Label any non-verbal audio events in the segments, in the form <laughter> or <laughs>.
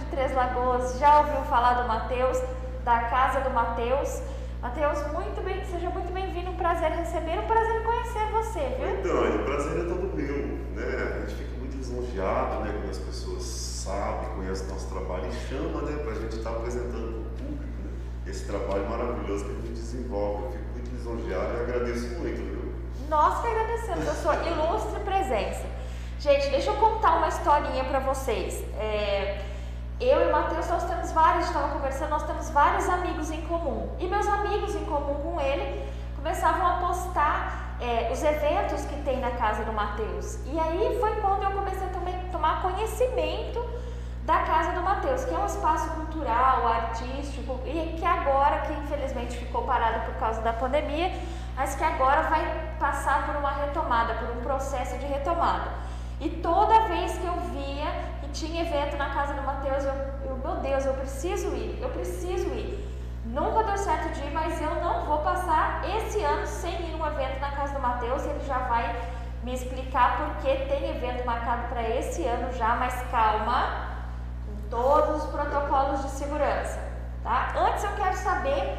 de Três Lagoas já ouviu falar do Matheus, da casa do Matheus. Matheus, muito bem, seja muito bem-vindo. Um prazer receber, um prazer conhecer você, viu? Então, o prazer é todo meu, né? A gente fica muito lisonjeado, né? Quando as pessoas sabem, conhecem o nosso trabalho e chama, né? Pra gente estar tá apresentando para o público, né? Esse trabalho maravilhoso que a gente desenvolve. Eu fico muito lisonjeado e agradeço muito, viu? Nós que agradecemos a sua ilustre presença. Gente, deixa eu contar uma historinha para vocês. É... Eu e o Matheus, nós temos vários, estava conversando, nós temos vários amigos em comum. E meus amigos em comum com ele começavam a postar é, os eventos que tem na casa do Matheus. E aí foi quando eu comecei a tomar conhecimento da casa do Matheus, que é um espaço cultural, artístico, e que agora, que infelizmente ficou parado por causa da pandemia, mas que agora vai passar por uma retomada, por um processo de retomada. E toda vez que eu via tinha evento na casa do Mateus, eu, eu, meu Deus, eu preciso ir, eu preciso ir. Nunca deu certo de ir, mas eu não vou passar esse ano sem ir num evento na casa do Mateus. Ele já vai me explicar porque tem evento marcado para esse ano já, mas calma, com todos os protocolos de segurança, tá? Antes eu quero saber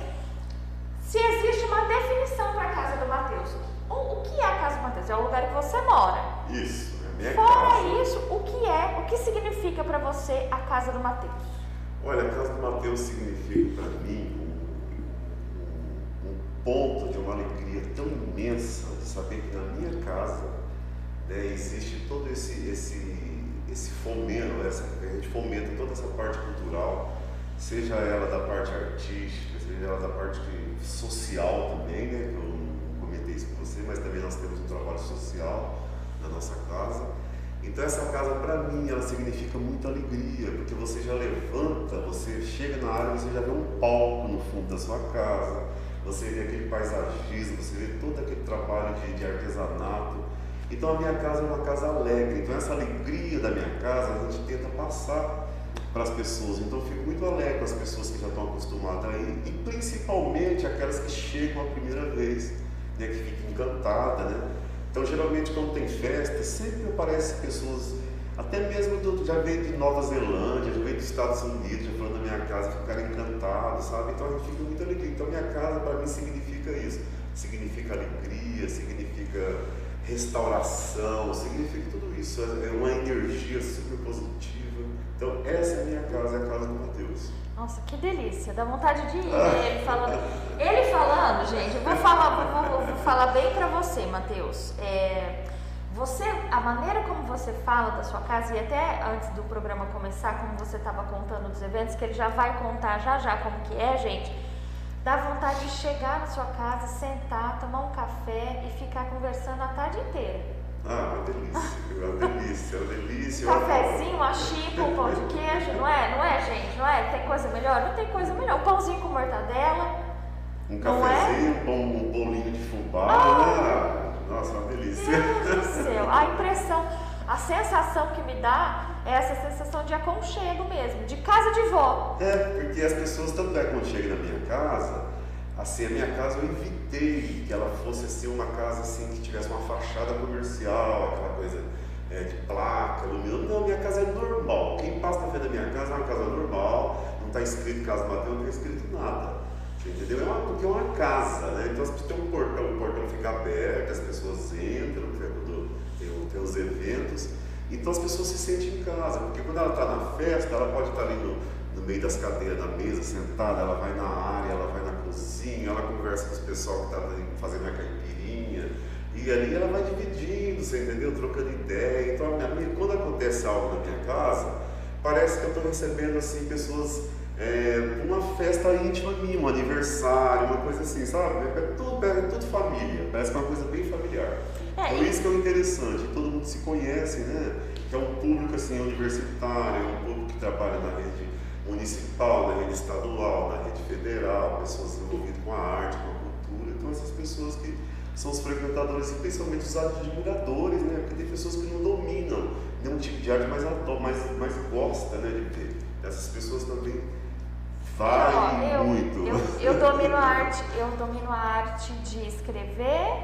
se existe uma definição para a casa do Mateus. O, que é a casa do Mateus? É o lugar que você mora. Isso. Fora isso, o que é, o que significa para você a casa do Mateus? Olha, a casa do Mateus significa para mim um, um, ponto de uma alegria tão imensa de saber que na minha casa né, existe todo esse, esse, esse fomento, essa, a gente fomenta toda essa parte cultural, seja ela da parte artística, seja ela da parte social também, né, que eu não comentei isso com você, mas também nós temos um trabalho social na nossa casa. Então essa casa para mim ela significa muita alegria, porque você já levanta, você chega na área, você já vê um palco no fundo da sua casa, você vê aquele paisagismo, você vê todo aquele trabalho de, de artesanato. Então a minha casa é uma casa alegre. Então essa alegria da minha casa a gente tenta passar para as pessoas. Então eu fico muito alegre com as pessoas que já estão acostumadas aí e principalmente aquelas que chegam a primeira vez, né, que ficam encantadas, né? Então, geralmente, quando tem festa, sempre aparecem pessoas, até mesmo do, já veio de Nova Zelândia, já veio dos Estados Unidos, já falando da minha casa, ficaram encantados, sabe? Então, a gente fica muito alegre. Então, minha casa, para mim, significa isso. Significa alegria, significa restauração, significa tudo isso. É uma energia super positiva. Então, essa é a minha casa, é a casa do Mateus. Nossa, que delícia, dá vontade de ir né? ele falando. Ele falando, gente, eu vou falar, vou, vou falar bem para você, Matheus. É, você, a maneira como você fala da sua casa, e até antes do programa começar, como você estava contando dos eventos, que ele já vai contar já já como que é, gente, dá vontade de chegar na sua casa, sentar, tomar um café e ficar conversando a tarde inteira. Ah, uma delícia, uma delícia, uma delícia. Um cafezinho, uma chipa, um pão de queijo, não é? Não é, gente? Não é? Tem coisa melhor? Não tem coisa melhor. Um pãozinho com mortadela. Um cafezinho, é? um, bolinho de fubá. Ah, nossa, uma delícia. Deus do céu. A impressão, a sensação que me dá é essa sensação de aconchego mesmo, de casa de vó. É, porque as pessoas tanto é aconchego na minha casa, assim, a minha casa eu evitei que ela fosse assim uma casa assim que tivesse uma fachada comercial, aquela coisa é, de placa, luminosa. Não, minha casa é normal. Quem passa na frente da minha casa é uma casa normal, não está escrito Casa Mateus, não está escrito nada. Entendeu? É uma, porque é uma casa, né? Então você tem um portão, o portão fica aberto, as pessoas entram, tem, tem os eventos. Então as pessoas se sentem em casa, porque quando ela está na festa, ela pode estar tá ali no, no meio das cadeiras da mesa, sentada, ela vai na área, ela vai na cozinha, ela conversa com os pessoal que está fazendo a caipirinha, e ali ela vai dividindo, você entendeu? Trocando ideia. Então, minha, quando acontece algo na minha casa, parece que eu estou recebendo assim pessoas é, uma festa íntima minha, um aniversário, uma coisa assim, sabe? É tudo, é tudo família, parece uma coisa bem familiar. É, Por isso que é interessante, todo mundo se conhece, né? que é um público assim, universitário, é um público que trabalha na rede municipal, na rede estadual, na rede federal, pessoas envolvidas com a arte, com a cultura. Então, essas pessoas que são os frequentadores, e principalmente os admiradores, né? Porque tem pessoas que não dominam nenhum tipo de arte, mas, mas, mas gosta né, de ver. Essas pessoas também valem eu, muito. Eu, eu, domino a arte, eu domino a arte de escrever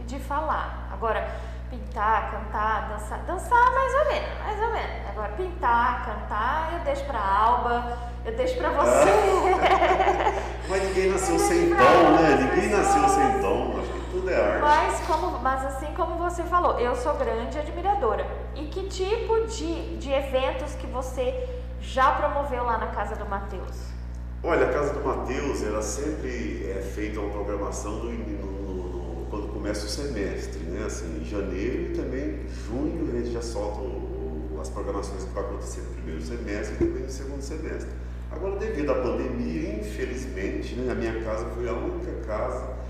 e de falar. Agora, pintar, cantar, dançar, dançar mais ou menos, mais ou menos. Agora, pintar, cantar, eu deixo pra Alba, eu deixo pra você. <laughs> mas ninguém nasceu sem dom, né? Ninguém nasceu sem dom. Mas, como, mas assim como você falou, eu sou grande admiradora. E que tipo de, de eventos que você já promoveu lá na casa do Matheus? Olha, a casa do Matheus, ela sempre é feita uma programação no, no, no, quando começa o semestre, né? Assim, em janeiro e também junho a gente já solta o, as programações que vai acontecer no primeiro semestre e também no segundo semestre. Agora, devido à pandemia, infelizmente, né, a minha casa foi a única casa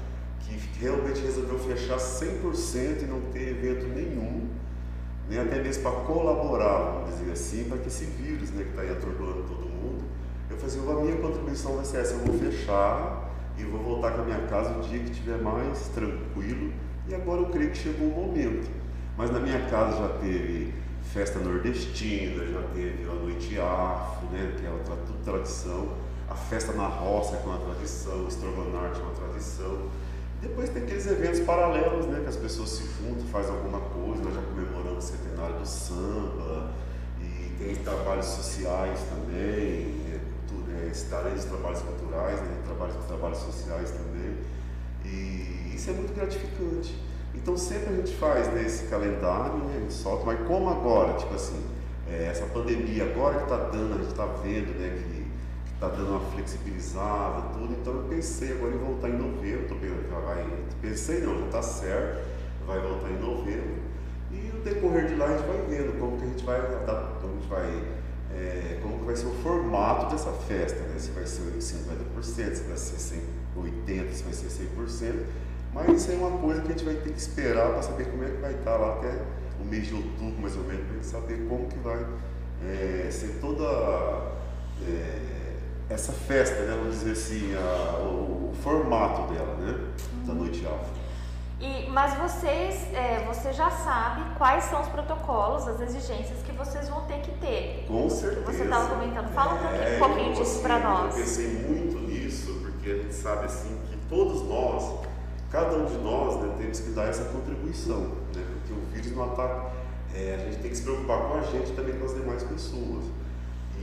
realmente resolveu fechar 100% e não ter evento nenhum, né, até mesmo para colaborar, vamos dizer assim, para que esse vírus né, que está aí atordoando todo mundo, eu falei assim, a minha contribuição vai ser essa, eu vou fechar e vou voltar com a minha casa o dia que estiver mais tranquilo e agora eu creio que chegou o momento. Mas na minha casa já teve festa nordestina, já teve a noite afro, né, que é tudo tradição, a festa na roça que é uma tradição, o estrogonofe é uma tradição. Depois tem aqueles eventos paralelos, né, que as pessoas se juntam, fazem alguma coisa, nós já comemoramos o centenário do samba, e tem trabalhos sociais também, né, é, além dos trabalhos culturais, né, trabalhos, trabalhos sociais também, e isso é muito gratificante. Então sempre a gente faz né, esse calendário, né, solta, mas como agora, tipo assim, é, essa pandemia agora que está dando, a gente está vendo né, que está dando uma flexibilizada, tudo, então eu pensei agora em voltar em novembro, tô, vai, pensei não, já está certo, vai voltar em novembro, e o decorrer de lá a gente vai vendo como que a gente vai adaptar, como gente vai, é, como que vai ser o formato dessa festa, né? se vai ser 50%, se vai ser 80%, se vai ser 100%, mas isso é uma coisa que a gente vai ter que esperar para saber como é que vai estar lá até o mês de outubro, mais ou menos, para saber como que vai é, ser toda é, essa festa, né, vamos dizer assim, a, o, o, formato dela, né, uhum. da noite afro. E, mas vocês, é, você já sabe quais são os protocolos, as exigências que vocês vão ter que ter. Com certeza. Você estava comentando. Fala um pouquinho, é, um pouquinho disso para nós. Eu pensei muito nisso, porque a gente sabe assim que todos nós cada um de nós né, temos que dar essa contribuição, né, porque o vírus não ataca. É, a gente tem que se preocupar com a gente e também com as demais pessoas.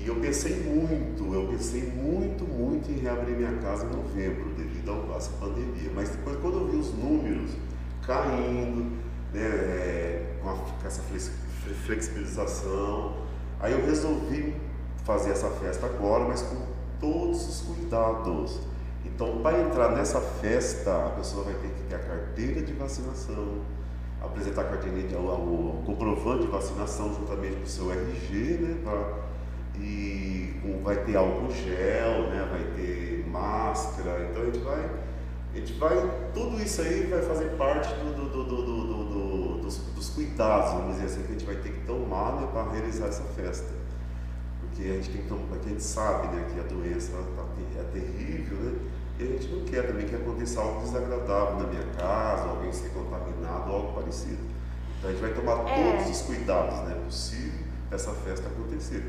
E eu pensei muito, eu pensei muito, muito em reabrir minha casa em novembro, devido a essa pandemia. Mas depois, quando eu vi os números caindo, né, é, com, a, com essa flexibilização, aí eu resolvi fazer essa festa agora, mas com todos os cuidados então, para entrar nessa festa, a pessoa vai ter que ter a carteira de vacinação, apresentar a carteira de, o, o comprovante de vacinação juntamente com o seu RG, né? Pra, e vai ter álcool gel, né? Vai ter máscara. Então a gente vai, a gente vai, tudo isso aí vai fazer parte do, do, do, dos, dos, cuidados, vamos dizer assim, que a gente vai ter que tomar né, para realizar essa festa. Porque a gente tem que tomar, a gente sabe né, que a doença tá, é terrível, né? E a gente não quer também que aconteça algo desagradável na minha casa, alguém ser contaminado, algo parecido. Então a gente vai tomar é. todos os cuidados né, possível para essa festa acontecer.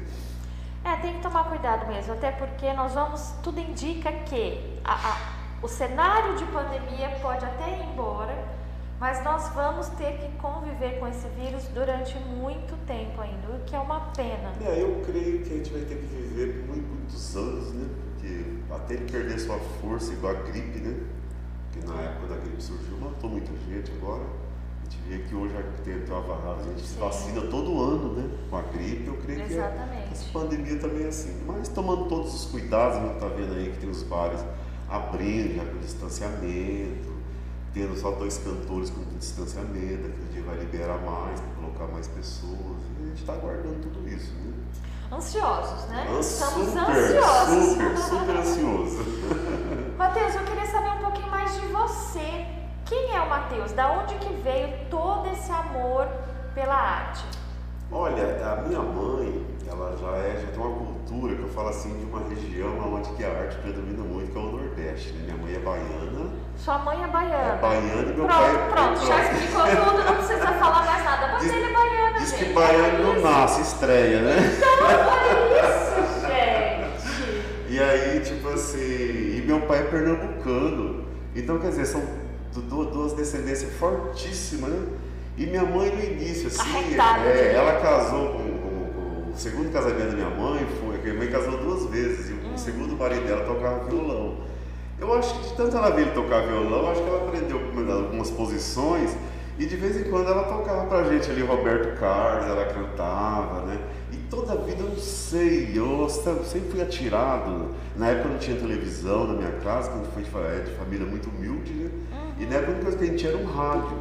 É, tem que tomar cuidado mesmo, até porque nós vamos, tudo indica que a, a, o cenário de pandemia pode até ir embora, mas nós vamos ter que conviver com esse vírus durante muito tempo ainda, o que é uma pena. É, eu creio que a gente vai ter que viver por muitos anos, né? Porque até ele perder sua força, igual a gripe, né? Que na época da gripe surgiu, matou muita gente agora. A gente vê que hoje a, a gente se vacina todo ano, né? Com a gripe, eu creio Exatamente. que essa pandemia também é assim. Mas tomando todos os cuidados, a gente está vendo aí que tem os bares abrindo já com distanciamento, tendo só dois cantores com distanciamento, aquele dia vai liberar mais, colocar mais pessoas. E a gente está aguardando tudo isso, né? Ansiosos, né? Estamos super, ansiosos. Super, super <laughs> ansioso. <laughs> Matheus, eu queria saber um pouquinho mais de você. Quem é o Matheus? Da onde que veio todo esse amor pela arte? Olha, a minha mãe, ela já é, já tem uma cultura que eu falo assim de uma região onde que a arte predomina muito, que é o Nordeste. Né? Minha mãe é baiana. Sua mãe é baiana. É baiana e meu pronto, pai é Pronto, já explicou tudo, não precisa falar mais nada. Mas Diz- ele é baiano, Diz gente. que baiano não Isso. nasce, estreia, né? Então, olha isso, gente. <laughs> E aí, tipo assim, e meu pai é pernambucano. Então, quer dizer, são du- du- duas descendências fortíssimas, né? E minha mãe no início, assim, é, ela casou com, com- com- o segundo casamento da minha mãe, foi minha mãe casou duas vezes, e Hum. o segundo marido dela tocava violão. Eu acho que de tanto ela ver ele tocar violão, acho que ela aprendeu algumas posições e de vez em quando ela tocava pra gente ali, Roberto Carlos, ela cantava, né? Toda a vida eu não sei, eu sempre fui atirado. Na época não tinha televisão na minha casa, gente foi é, de família muito humilde, né? E na época a única coisa que a gente tinha era um rádio.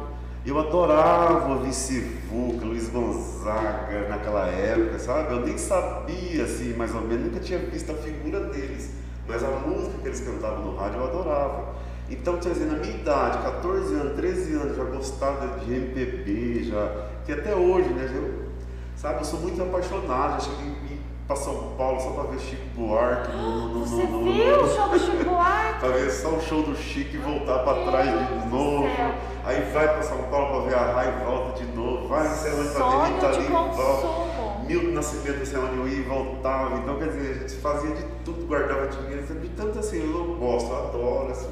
Eu adorava ouvir Sivuca, Luiz Gonzaga naquela época, sabe? Eu nem sabia, assim, mais ou menos, nunca tinha visto a figura deles. Mas a música que eles cantavam no rádio eu adorava. Então, quer dizer, na minha idade, 14 anos, 13 anos, já gostava de MPB, já. Que até hoje, né? Eu, sabe, eu sou muito apaixonado, cheguei em- para São Paulo só para ver Chico Buarque. No, no, no, Você no- no- viu o show do Chico Buarque? Pra ver só o show do Chico e voltar pra Meu trás de novo. céu. Aí vai pra São Paulo pra ver a Rai e volta de novo. Vai não sei onde pra ver Lee e volta. Milton Nascimento, não sei onde eu ia e voltava. Então, quer dizer, a gente fazia de tudo, guardava dinheiro. De tanto assim, eu gosto, eu adoro assim,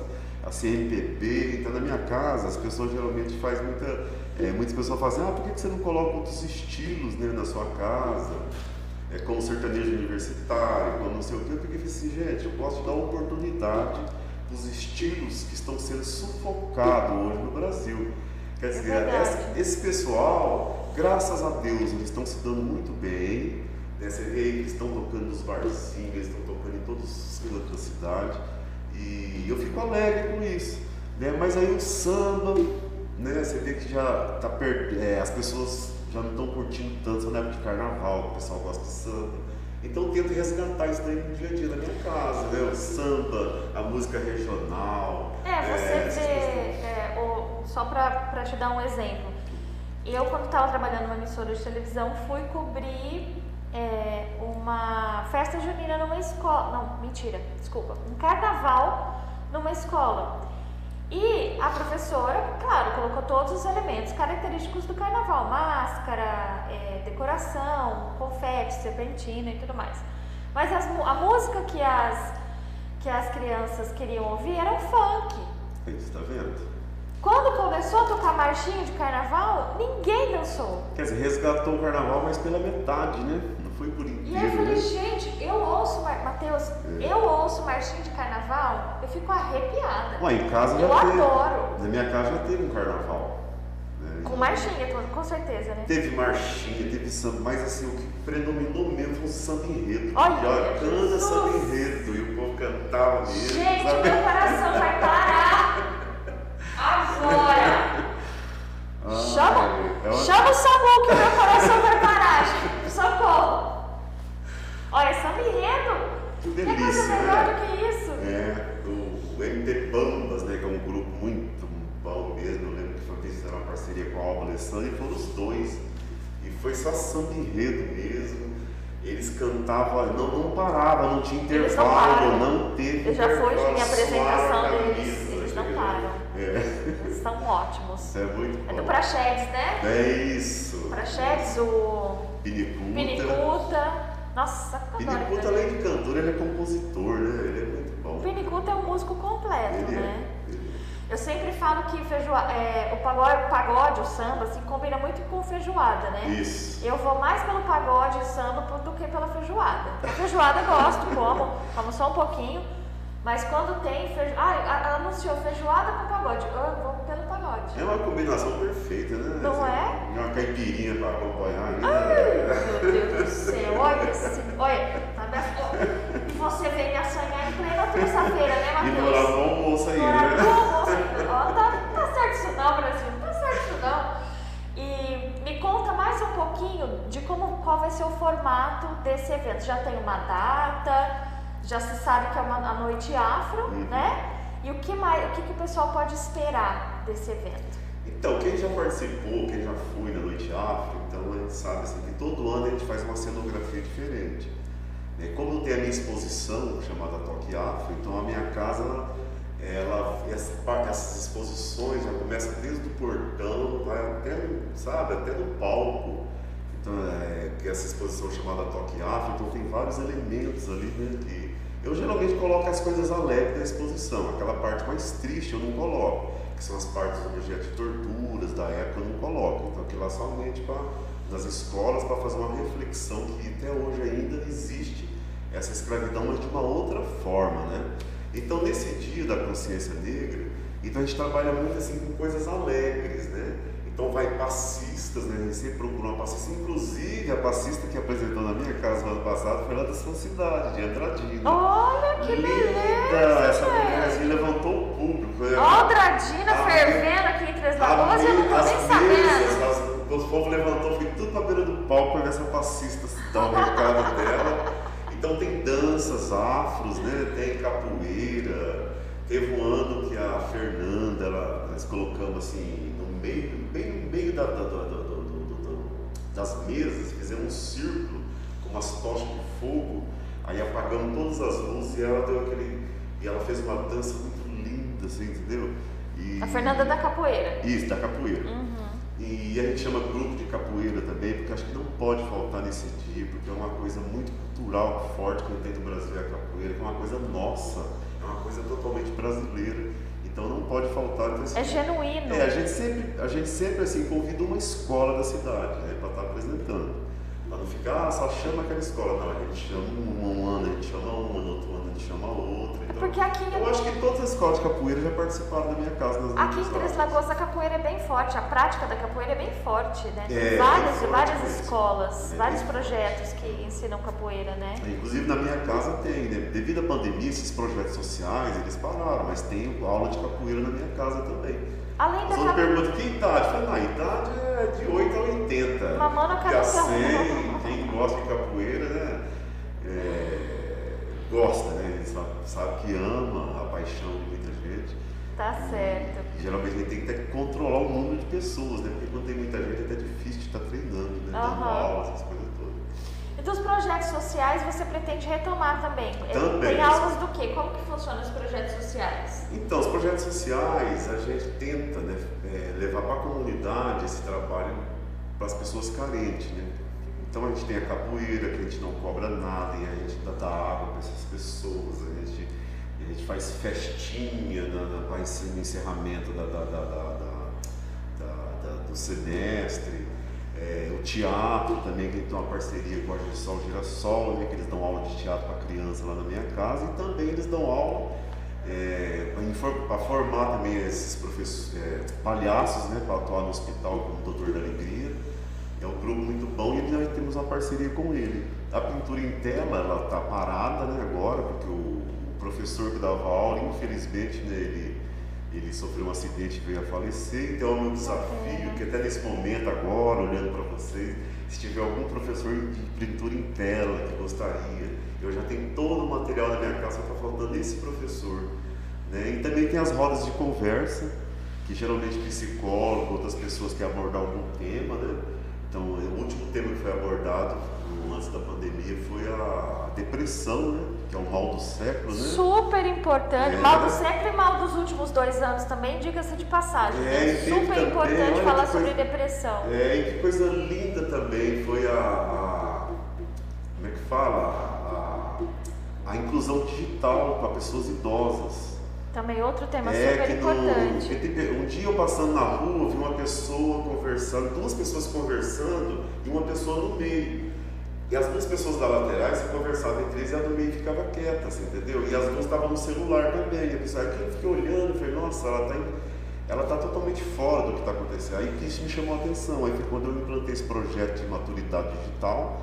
assim, MPB. Então, na minha casa, as pessoas geralmente fazem muita. É, muitas pessoas falam assim: ah, por que você não coloca outros estilos né, na sua casa? é, como sertanejo universitário, como não sei o que, porque eu assim, gente, eu posso dar oportunidade dos estilos que estão sendo sufocados hoje no Brasil. Quer dizer, verdade. esse, esse pessoal, graças a Deus, eles estão se dando muito bem. Né? Você vê eles estão tocando nos barzinhos, eles estão tocando em todos os cantos da cidade. E eu fico alegre com isso. Né? Mas aí o samba, né? Você vê que já tá per... é, as pessoas já não estão curtindo tanto na época de carnaval, o pessoal gosta de samba. Então eu tento resgatar isso daí no dia a dia da minha casa, né? O samba, a música regional. É, você essas vê, é, o- só para te dar um exemplo, eu quando estava trabalhando numa emissora de televisão fui cobrir é, uma festa junina numa escola, não, mentira, desculpa, um carnaval numa escola. E a professora, claro, colocou todos os elementos característicos do carnaval, máscara, é, decoração, confete, serpentina e tudo mais. Mas as a música que as, que as crianças queriam ouvir era um funk. Aí, Você tá vendo? Quando começou a tocar marchinha de carnaval, ninguém dançou. Quer dizer, resgatou o carnaval, mas pela metade, né? Não foi por E aí eu falei, né? gente, eu ouço, Matheus, eu ouço marchinha de carnaval, eu fico arrepiada. Ué, em casa já Eu teve. adoro. Na minha casa já teve um carnaval. né? Com marchinha, com- com certeza, né? Teve marchinha, teve samba, mas assim, o que predominou mesmo foi o samba enredo. Olha, Bacana Jesus! samba enredo. E o povo cantava mesmo. Gente, sabe? meu coração vai parar <laughs> agora. Ah, Chama, é uma- chama o SAMU que delícia, melhor né? do que isso? É, o, MT Bambas, né, que é um grupo muito bom mesmo. Eu lembro que foi fizeram uma parceria com a Alba Alessandra e foram os dois. E foi só samba enredo mesmo. Eles cantavam, não, não parava, não tinha não intervalo, param. não teve Eu já fui em apresentação deles, camisa, eles não param. É, Eles são ótimos. é muito É bom. do Praxedes, né? É isso. Praxedes, o Pinicuta. Pinicuta. Nossa, ele. além de cantor, ele é compositor, né? Ele é muito bom. O Pinicuta é um músico completo, Ele né? é. Eu sempre falo que feijoa, é, o pagode, o pagode, o samba, assim, combina muito com feijoada, é. né? Isso. Eu vou mais pelo pagode e samba do que pela feijoada. A feijoada eu gosto, como, como só um pouquinho. Mas quando tem feijoada. Ah, anunciou feijoada com pagode. Eu vou pelo pagode. É uma combinação perfeita, né? Não é? Uma caipirinha para acompanhar olha tá me E você vem me assanhar em plena terça-feira, né, E Matheus? no horário do almoço aí, No horário do né? almoço ainda. Ó, tá, tá certo isso não, Brasil. Não tá certo isso não. E me conta mais um pouquinho de como, qual vai ser o formato desse evento. Já tem uma data, já se sabe que é uma, a noite afro, Uhum. né? E o que mais, o que, que o pessoal pode esperar desse evento? Então, quem já participou, quem já foi na Noite Afro, então a gente sabe assim, que todo ano a gente faz uma cenografia diferente. É, como tem a minha exposição chamada Toque Afro, então a minha casa, ela, essa, essas exposições já começam desde o portão, vai até, sabe, até no palco. Então, é, que essa exposição chamada Toque Afro, então tem vários elementos ali, né, que eu geralmente coloco as coisas alegres da exposição, aquela parte mais triste eu não coloco, que são as partes do objeto de torturas da época não coloco. Então aquilo lá somente para nas escolas para fazer uma reflexão que até hoje ainda existe essa escravidão, mas de uma outra forma, né? Então, nesse dia da consciência negra, então a gente trabalha muito assim com coisas alegres, né? Então, vai passistas, né? A gente sempre procura uma passista. Inclusive, a passista que apresentou na minha casa no ano passado foi lá da sua cidade, de Andradina. Olha que Linda! beleza! Essa mulher assim, levantou o público. Andradina A fervendo aqui em Três Lagoas, eu não tô nem sabendo. as- os povos levantou, foi tudo pra beira do palco para ver essa passista dar o recado dela. Então tem danças afros, né? tem capoeira. Teve um ano que a Fernanda, ela, nós colocamos assim, no meio, bem no meio da- da- da- das mesas, fizemos um círculo com umas tochas de fogo, aí apagamos todas as luzes e ela deu aquele. E ela fez uma dança assim, entendeu? E- A Fernanda da Capoeira. Isso, da capoeira. Uhum. E a gente chama grupo de capoeira também, porque acho que não pode faltar nesse dia, porque é uma coisa muito cultural, forte que tem no Brasil é a capoeira, que é uma coisa nossa, é uma coisa totalmente brasileira. Então não pode faltar. Então, É genuíno. é, a gente sempre, a gente sempre assim, convida uma escola da cidade né, para estar apresentando. Para não ficar, ah, só chama aquela escola. Não, a gente chama um, um ano, a gente chama uma, chama outra. Então, Porque aqui, eu acho que todas as escolas de capoeira já participaram da minha casa nas aqui em Três. Lagoas a capoeira é bem forte, a prática da capoeira é bem forte, né? Tem É, várias, forte várias mesmo. escolas, É, vários projetos que ensinam capoeira, né? Inclusive na minha casa tem, né? Devido à pandemia, esses projetos sociais, eles pararam, mas tem aula de capoeira na minha casa também. Além da capoeira. perguntam, que idade? Eu falei, não, a idade é de 8 a 80. Mamando a Porque cabeça. a 100, quem gosta de capoeira, né? é, gosta, né? Ele sabe, que ama a paixão de muita gente. Tá certo. E, geralmente a gente tem que até controlar o número de pessoas, né? Porque quando tem muita gente é até difícil de estar treinando, né? Dando Aham. aula, essas coisas todas. E dos projetos sociais você pretende retomar também? Também. Tem aulas do quê? Como que funcionam os projetos sociais? Então, os projetos sociais, a gente tenta né, é, levar para a comunidade esse trabalho para as pessoas carentes. Né? Então, a gente tem a capoeira, que a gente não cobra nada, e a gente dá, água para essas pessoas, a gente, a gente faz festinha na, na, esse encerramento da, da, da, do semestre. É, o teatro também, que tem uma parceria com a Girassol Girassol, né, que eles dão aula de teatro para criança lá na minha casa, e também eles dão aula para formar também esses professores, é, palhaços, né, para atuar no hospital como Doutor da Alegria. É um grupo muito bom e nós temos uma parceria com ele. A pintura em tela, ela está parada né, agora, porque o, professor que dava aula, infelizmente, né, ele, ele sofreu um acidente e veio a falecer. Então, é o meu desafio, que até nesse momento agora, olhando para vocês, se tiver algum professor de pintura em tela que gostaria, eu já tenho todo o material na minha casa, só está faltando esse professor. Né? E também tem as rodas de conversa, que geralmente psicólogo, outras pessoas querem abordar algum tema, né? Então, o último tema que foi abordado antes da pandemia foi a depressão, né? Que é o mal do século, né? Super importante. É. Mal do século e mal dos últimos dois anos também, diga-se de passagem. É, né? teve Super também, importante falar que sobre coisa- depressão. É, e que coisa linda também foi a, a- como é que fala? A, a inclusão digital para pessoas idosas. Também outro tema É, super importante. tem- um dia eu passando na rua, vi uma pessoa conversando, duas pessoas conversando e uma pessoa no meio. E as duas pessoas da lateral se conversavam entre eles e a do meio ficava quieta, assim, entendeu? E as duas estavam no celular também. E a pessoa aqui eu fiquei olhando falei, nossa, ela está ela tá totalmente fora do que está acontecendo. Aí que isso me chamou a atenção. Aí foi quando eu implantei esse projeto de maturidade digital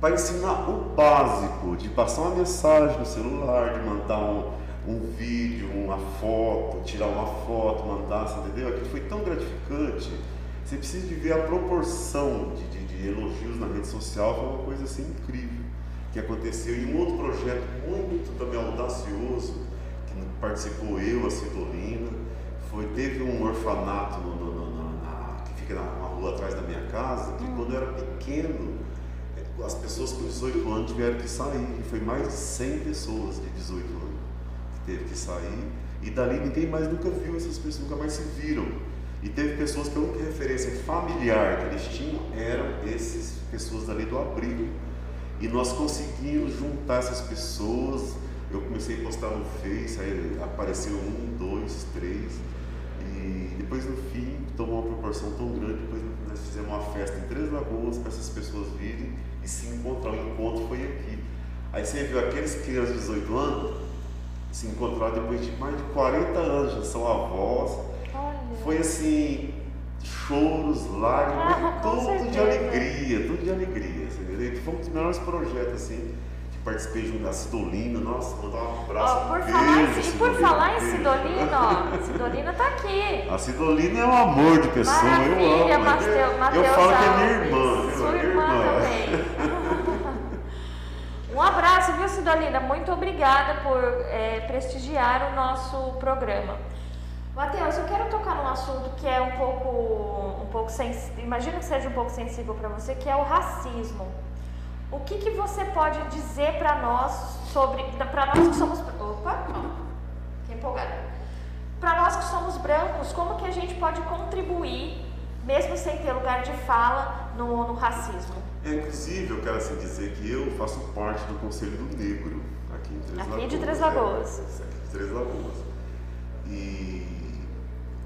para ensinar o básico, de passar uma mensagem no celular, de mandar um, um vídeo, uma foto, tirar uma foto, mandar, entendeu? Aquilo foi tão gratificante. Você precisa de ver a proporção de, de- de elogios na rede social, foi uma coisa assim incrível que aconteceu. E um outro projeto muito também audacioso, que participou eu, a Citolina, foi, teve um orfanato no, no- no- fica na, na rua atrás da minha casa, que quando eu era pequeno, é, as pessoas com 18 anos tiveram que sair. E foi mais de 100 pessoas de 18 anos que teve que sair. E dali ninguém mais nunca viu essas pessoas, nunca mais se viram. E teve pessoas que a única referência familiar que eles tinham eram essas pessoas dali do abrigo. E nós conseguimos juntar essas pessoas. Eu comecei a postar no Face, aí apareceram um, dois, três. E depois no fim tomou uma proporção tão grande, depois nós fizemos uma festa em Três Lagoas para essas pessoas virem e se encontrar. O encontro foi aqui. Aí você viu aqueles crianças de 18 anos se encontraram depois de mais de 40 anos, já são avós. Olha. Foi assim, choros, lágrimas, ah, tudo certeza. de alegria, tudo de alegria. Assim, foi um dos melhores projetos assim participei junto da Cidolina, nossa, mandar um abraço. Oh, por beijo, falar em, e por falar em Cidolina, ó, Cidolina tá aqui. A Cidolina é um amor de pessoa, Maravilha, eu amo. Mateu, Mateus eu falo Alves. que é minha irmã. Sua irmã, irmã também. Um abraço, viu, Cidolina? Muito obrigada por é, prestigiar o nosso programa. Matheus, eu quero tocar num assunto que é um pouco, um pouco sensível, imagino que seja um pouco sensível para você, que é o racismo. O que, que você pode dizer para nós sobre, para nós que somos, opa, que empolgada, para nós que somos brancos, como que a gente pode contribuir, mesmo sem ter lugar de fala, no, no racismo? É, inclusive, eu quero assim dizer que eu faço parte do Conselho do Negro aqui em Três aqui Lagoas. de Três Lagoas. É, aqui de Três Lagoas. E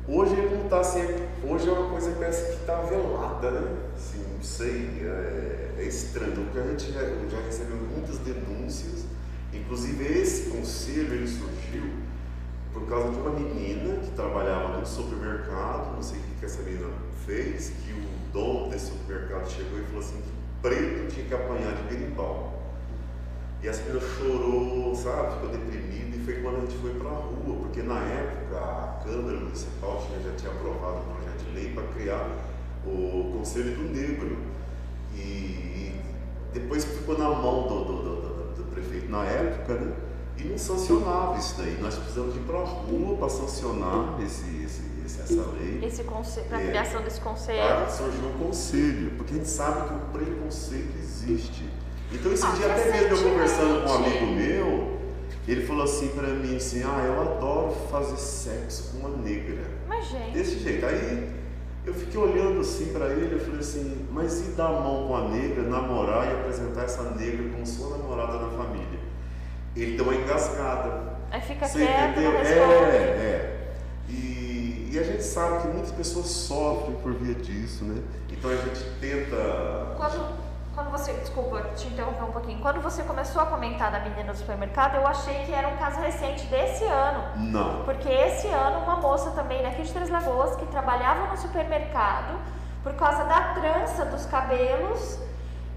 hoje ele não está assim, hoje é uma coisa que parece que está velada, né? Assim, não sei, é, é estranho, porque a gente já, já, recebeu muitas denúncias, inclusive esse conselho ele surgiu por causa de uma menina que trabalhava no supermercado, não sei o que, que essa menina fez, que o dono desse supermercado chegou e falou assim preto tinha que apanhar de berimbau. E essa menina chorou, sabe, ficou deprimida, e foi quando a gente foi para a rua, porque na época a Câmara Municipal tinha, já tinha aprovado um projeto de lei para criar o Conselho do Negro. E depois ficou na mão do, do, do, do prefeito na época, né? E não sancionava isso daí. Nós precisamos ir para a rua para sancionar esse, esse, esse, essa lei. Esse conselho, para a é, criação desse conselho. Para surgir um conselho, porque a gente sabe que o preconceito existe. Então esse ah, dia até mesmo eu conversando com um amigo meu, ele falou assim para mim assim, ah, eu adoro fazer sexo com uma negra. Mas gente. Desse jeito. Aí eu fiquei olhando assim para ele, eu falei assim, mas e dar a mão com a negra, namorar e apresentar essa negra como sua namorada na família? Ele deu uma engasgada. Aí fica Você quieto, entendeu? É, é. E, a gente sabe que muitas pessoas sofrem por via disso, né? Então a gente tenta. Quando quando você, desculpa te interromper um pouquinho, quando você começou a comentar da menina do supermercado, eu achei que era um caso recente desse ano. Não. Porque esse ano uma moça também daqui de Três Lagoas que trabalhava no supermercado por causa da trança dos cabelos.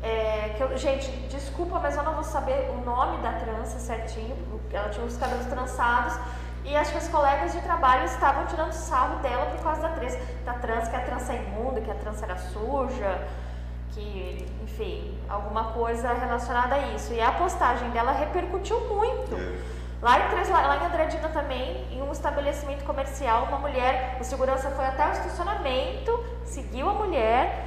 É, que eu, gente, desculpa, mas eu não vou saber o nome da trança certinho, porque ela tinha os cabelos trançados. E acho que os colegas de trabalho estavam tirando sarro dela por causa da trança, da trança, que a trança é imunda, que a trança era suja que, enfim, alguma coisa relacionada a isso. E a postagem dela repercutiu muito. É. Lá em, lá em Andradina também, em um estabelecimento comercial, uma mulher, o segurança foi até o estacionamento, seguiu a mulher,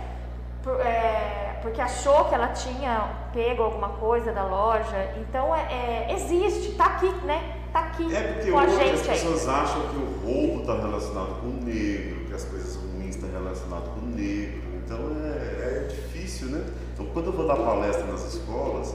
por, é, porque achou que ela tinha pego alguma coisa da loja. Então, é, é existe, tá aqui, né? Tá aqui é porque com a gente as pessoas acham que o roubo está relacionado com o negro, que as coisas ruins estão relacionadas com o negro. Então, é, é difícil difícil, né? Então, quando eu vou dar palestra nas escolas,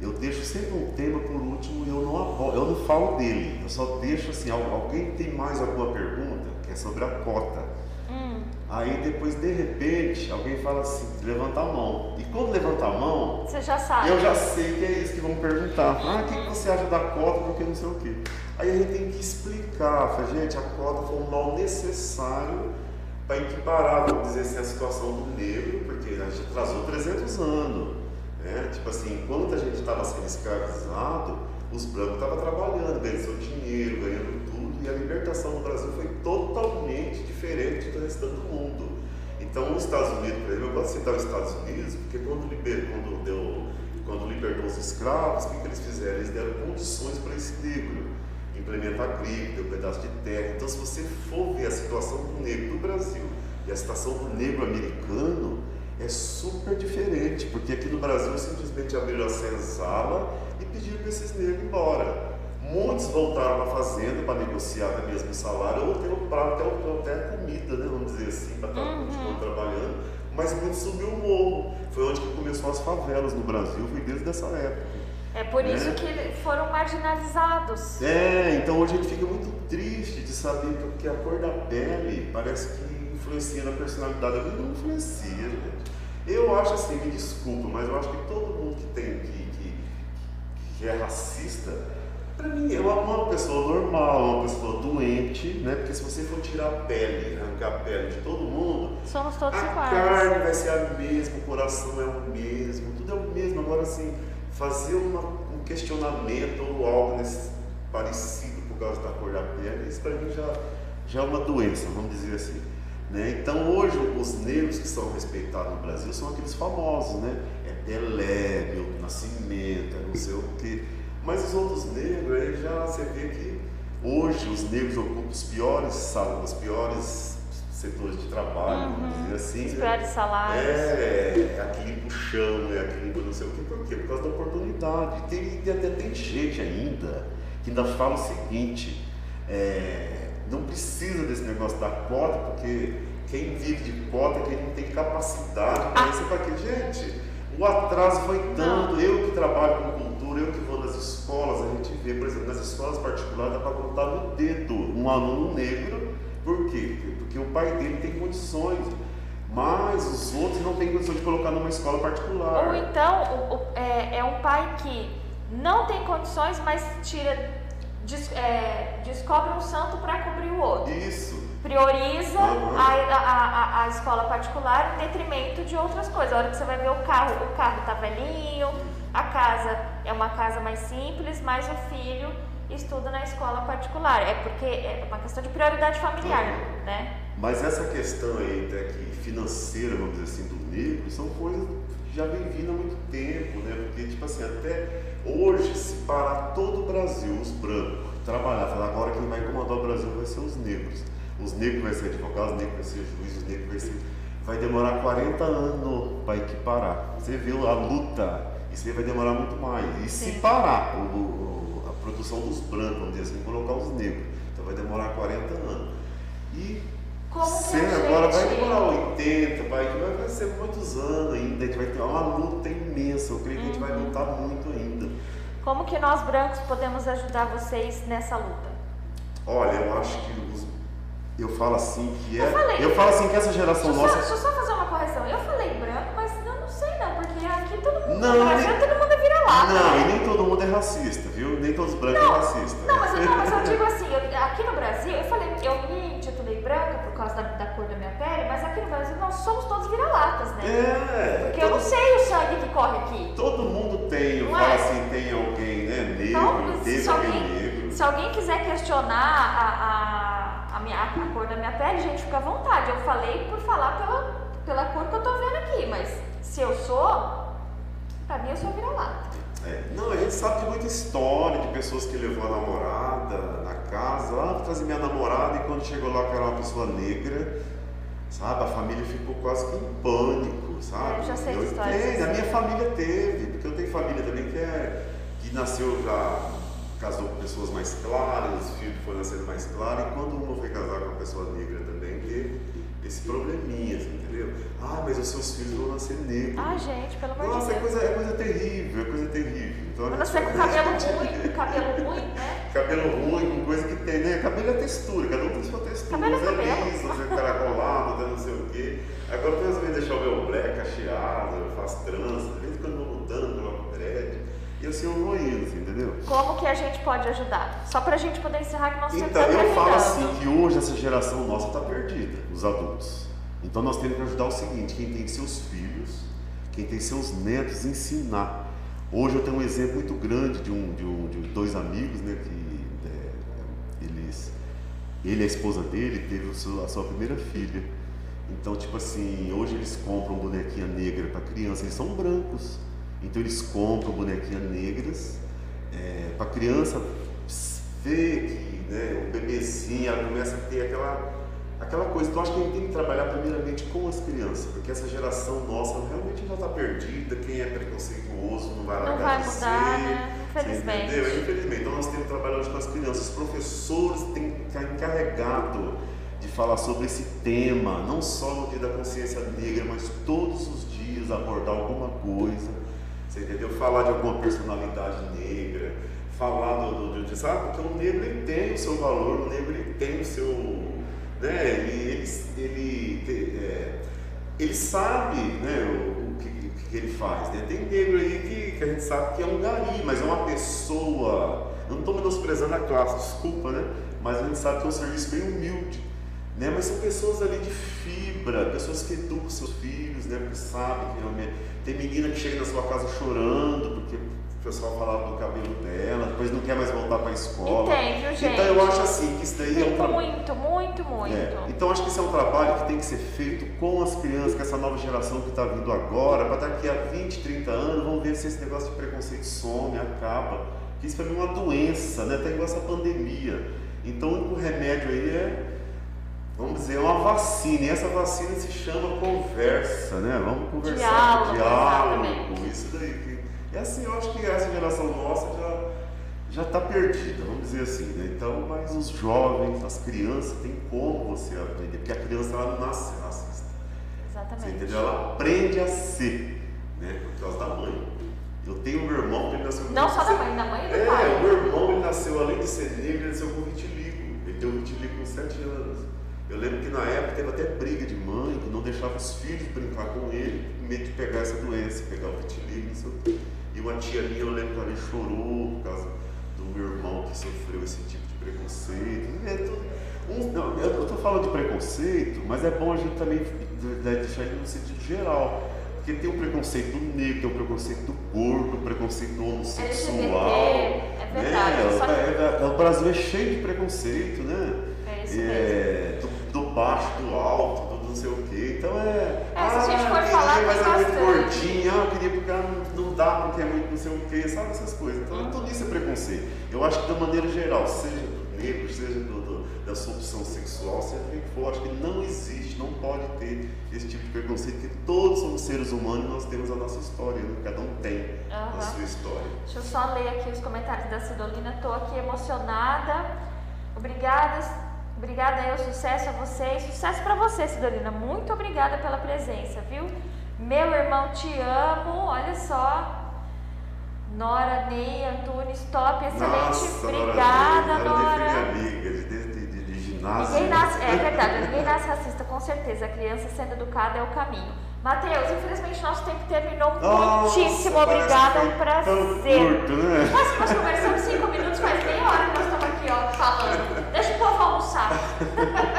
eu deixo sempre um tema por último e eu não abordo, eu não falo dele. Eu só deixo assim, alguém tem mais alguma pergunta que é sobre a cota. Hum. Aí depois de repente alguém fala assim, levanta a mão. E quando levanta a mão, você já sabe. Eu já sei que é isso que vão perguntar. Ah, o que você acha da cota? Porque não sei o quê. Aí a gente tem que explicar, fala, gente, a cota foi um mal necessário para equiparar, vamos dizer assim, a situação do negro, porque a gente atrasou 300 anos. Né? Tipo assim, enquanto a gente estava sendo escravizado, os brancos estavam trabalhando, ganhando seu dinheiro, ganhando a libertação no Brasil foi totalmente diferente do restante do mundo. Então, os Estados Unidos, por exemplo, eu gosto de citar os Estados Unidos, porque quando, liber, quando, deu, quando libertou os escravos, o que, que eles fizeram? Eles deram condições para esse negro implementa agrícola, um pedaço de terra. Então, se você for ver a situação do negro do Brasil E a situação do negro americano é super diferente, porque aqui no Brasil simplesmente abriram a senzala e pediram para esses negros ir embora. Muitos voltaram para a fazenda para negociar até mesmo o salário, ou um prato, até, até comida, né, vamos dizer assim, para estar uhum. continuando trabalhando, mas muitos subiu o morro. Foi onde que começou as favelas no Brasil, foi desde essa época. É por né? isso que foram marginalizados. É, então hoje a gente fica muito triste de saber que a cor da pele parece que influencia na personalidade. A não influencia, gente. Eu acho assim, me desculpa, mas eu acho que todo mundo que tem que, que, que é racista para mim, é uma pessoa normal, uma pessoa doente, né? Porque se você for tirar a pele, arrancar a pele de todo mundo, somos todos a iguais. carne vai ser a mesma, o coração é o mesmo, tudo é o mesmo. Agora, assim, fazer uma, um questionamento ou algo nesse, parecido por causa da cor da pele, isso para mim já, já é uma doença, vamos dizer assim. Né? Então, hoje, os negros que são respeitados no Brasil são aqueles famosos, né? É Pelé, Milton Nascimento, é não sei o quê. Mas os outros negros, aí já você vê que hoje os negros ocupam os piores salas, os piores setores de trabalho, uhum. vamos dizer assim. Os né? piores salários. É, é aquele puxão, é aquele não sei o quê. Por quê? Por causa da oportunidade. Tem, tem, até tem gente ainda que ainda fala o seguinte, é, não precisa desse negócio da cota, porque quem vive de cota é quem não tem capacidade para ah. isso para quê? Gente, o atraso foi tanto, eu que trabalho com cultura, eu que escolas, a gente vê, por exemplo, nas escolas particulares dá para contar no dedo um aluno negro, por quê? Porque o pai dele tem condições, mas os outros não têm condições de colocar numa escola particular. Ou então o, o, é, é, um pai que não tem condições, mas tira, des, é, descobre um santo para cobrir o outro. Isso. Prioriza uhum. a, a, a, a, escola particular em detrimento de outras coisas. A hora que você vai ver o carro, o carro tá velhinho, a casa é uma casa mais simples, mas o filho estuda na escola particular. É porque é uma questão de prioridade familiar, uhum. né? Mas essa questão aí até que financeira, vamos dizer assim, do negro, são coisas que já vem vindo há muito tempo, né? Porque, tipo assim, até hoje, se parar todo o Brasil, os brancos, trabalhar, falar agora quem vai comandar o Brasil vai ser os negros. Os negros vai ser advogados, os negros vai ser juiz, os negros vai ser. Vai demorar 40 anos para equiparar. Você viu a luta isso aí vai demorar muito mais. E Sim. se parar o, o, a produção dos brancos, vamos dizer assim, colocar os negros, então vai demorar 40 anos. E como Sim, agora vai demorar 80, vai, vai ser muitos anos ainda, a gente vai ter uma luta imensa, eu creio que a gente vai uhum. lutar muito ainda. Como que nós brancos podemos ajudar vocês nessa luta? Olha, eu acho que os, eu falo assim que é. Eu, falei, eu falo assim que essa geração deixa nossa. Só, deixa eu só fazer uma correção. Eu falei branco, aqui todo mundo. Não, no Brasil nem, todo mundo é vira-lata. Não, né? e nem todo mundo é racista, viu? Nem todos os brancos não, é racista. Não, mas, não, mas eu <laughs> digo assim, eu, aqui no Brasil, eu falei, eu me intitulei branca por causa da, da, cor da minha pele, mas aqui no Brasil nós somos todos vira-latas, né? É. Porque todo, eu não sei o sangue que corre aqui. Todo mundo tem, eu falo é? assim, tem alguém, né, negro, então, teve se alguém, alguém negro. Se alguém quiser questionar a, a, a, minha, a cor da minha pele, gente, fica à vontade. Eu falei por falar pela, pela cor que eu tô vendo aqui, mas se eu sou, Pra mim, eu sou vira-lata. É. Não, a gente sabe de muita história de pessoas que levou a namorada na casa, ah, vou trazer minha namorada, e quando chegou lá que era uma pessoa negra, sabe, a família ficou quase que em pânico, sabe? É, eu já sei eu a minha família teve, porque eu tenho família também que é que nasceu já casou com pessoas mais claras, os filhos foram nascendo mais claros, e quando uma foi casar com uma pessoa negra também, teve esse probleminha, assim, entendeu? Ah, mas os seus filhos vão nascer negros. Ah, gente, pelo amor de Deus. Nossa, é coisa, é coisa terrível, é coisa terrível. Então, Vai nascer com cabelo ruim, cabelo ruim, né? <laughs> Cabelo ruim, com coisa que tem, né? Cabelo é textura, cada um tem sua textura. Cabelo é liso, é caracolado, não sei o quê. Agora eu em deixar o meu black cacheado, eu faço trança, de vez em quando eu vou mudando, coloco dread. E assim eu vou indo, assim, entendeu? Como que a gente pode ajudar? Só pra gente poder encerrar que nós Então, tá eu falo assim que hoje essa geração nossa está perdida, os adultos. Então nós temos que ajudar o seguinte, quem tem seus filhos, quem tem seus netos, ensinar. Hoje eu tenho um exemplo muito grande de, um, de, um, de dois amigos, né, que é, eles, ele e a esposa dele teve a sua, primeira filha. Então, tipo assim, hoje eles compram bonequinha negra para criança, eles são brancos. Então eles compram bonequinhas negras é, para criança ver que né, o bebezinho ela começa a ter aquela, aquela coisa. Então acho que a gente tem que trabalhar primeiramente com as crianças, porque essa geração nossa realmente já está perdida. Quem é preconceituoso não vai largar Não vai mudar, né? Infelizmente. entendeu? Infelizmente. Então nós temos que trabalhar hoje com as crianças. Os professores têm que ficar encarregados de falar sobre esse tema, não só no dia da consciência negra, mas todos os dias abordar alguma coisa. Você entendeu? Falar de alguma personalidade negra, falar do, do, do sabe? Porque o negro ele tem o seu valor, o negro ele tem o seu, né? Ele ele ele, é, ele sabe, né? O, o que, o que ele faz. Né? Tem negro aí que, que a gente sabe que é um gari, mas é uma pessoa. Eu não estou menosprezando a classe, desculpa, né? Mas a gente sabe que é um serviço bem humilde. Né? Mas são pessoas ali de fibra, pessoas que educam seus filhos, né? Porque sabem que realmente. Tem menina que chega na sua casa chorando, porque o pessoal falava do cabelo dela, depois não quer mais voltar para a E escola. tem, viu, gente? Então eu acho assim que isso daí é um trabalho. muito, muito, muito. É, então acho que esse é um trabalho que tem que ser feito com as crianças, com essa nova geração que está vindo agora, para daqui a 20, 30 anos, vamos ver se esse negócio de preconceito some, acaba. Que isso para mim é uma doença, né? Tá igual essa pandemia. Então o único remédio aí é, vamos dizer, uma vacina. E essa vacina se chama conversa, né? Vamos conversar, Diálogo, diálogo, isso daí. Que- É assim, eu acho que essa geração nossa já já está perdida, vamos dizer assim, né? Então, mas os jovens, as crianças, tem como você aprender, porque a criança ela não nasce racista, você Exatamente. entendeu? Ela aprende a ser, né? Por causa da mãe. Eu tenho um irmão que ele nasceu com Não só da mãe, da mãe e do É, o pai. meu irmão ele nasceu, além de ser negro, ele nasceu com vitiligo. Ele deu vitiligo com 7 anos. Eu lembro que na época teve até briga de mãe, que não deixava os filhos brincar com ele, com medo de pegar essa doença, pegar o vitiligo, não sei o quê. E uma tia minha, eu lembro que ela chorou por causa do meu irmão que sofreu esse tipo de preconceito. É tudo- um- não, eu estou falando de preconceito, mas é bom a gente também deixar ele no sentido geral. Porque tem o preconceito do negro, tem o preconceito do gordo, o preconceito do homossexual. é verdade, né? só É, é, o Brasil é cheio de preconceito, né? É isso. É, do, do baixo, do alto, do não sei o quê. Então é. É, se a gente for queria, falar, mas tem é muito bastante. gordinho, ah, eu queria porque ah, dá porque é muito não sei o quê, sabe essas coisas. Então Uhum. tudo isso é preconceito. Eu acho que da maneira geral, seja do negro, seja do, do- da sua opção sexual, seja quem for, acho que não existe, não pode ter esse tipo de preconceito, porque todos somos seres humanos e nós temos a nossa história, né? cada um tem a Aham. sua história. Deixa eu só ler aqui os comentários da Cidolina. Estou aqui emocionada. Obrigada, obrigada aí, sucesso a vocês. Sucesso para você, Cidolina. Muito obrigada pela presença, viu? Meu irmão, te amo. Olha só. Nora Ney Antunes, top, excelente. Nossa, obrigada, Nora. Nora. Nora minha amiga, de, de, de, de ginásio. Ninguém nasce, é verdade, ninguém nasce racista, com certeza. A criança sendo educada é o caminho. Matheus, infelizmente nosso tempo terminou. Nossa, Muitíssimo obrigada, um prazer. curto, né? Nossa, nós conversamos cinco minutos, faz meia hora que nós estamos aqui, ó, falando. Deixa o povo almoçar. <laughs>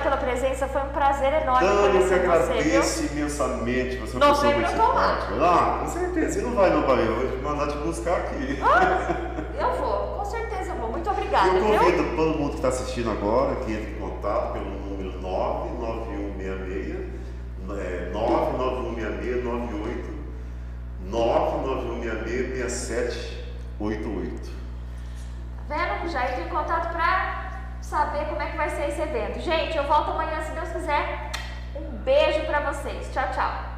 Obrigada pela presença, foi um prazer enorme Então, eu que conhecer você, viu? agradeço imensamente. Você é pessoa eu tô lá. Ah, com certeza. Você não vai não, Bahia. Eu vou te mandar te buscar aqui. Ah, eu vou, com certeza eu vou. Muito obrigada, eu viu? convido todo mundo que está assistindo agora que entre em contato pelo número 99166 é, 9916698 991666788. Vendo? Já entre em contato pra saber como é que vai ser esse evento. Gente, eu volto amanhã, se Deus quiser. Um beijo pra vocês. Tchau, tchau.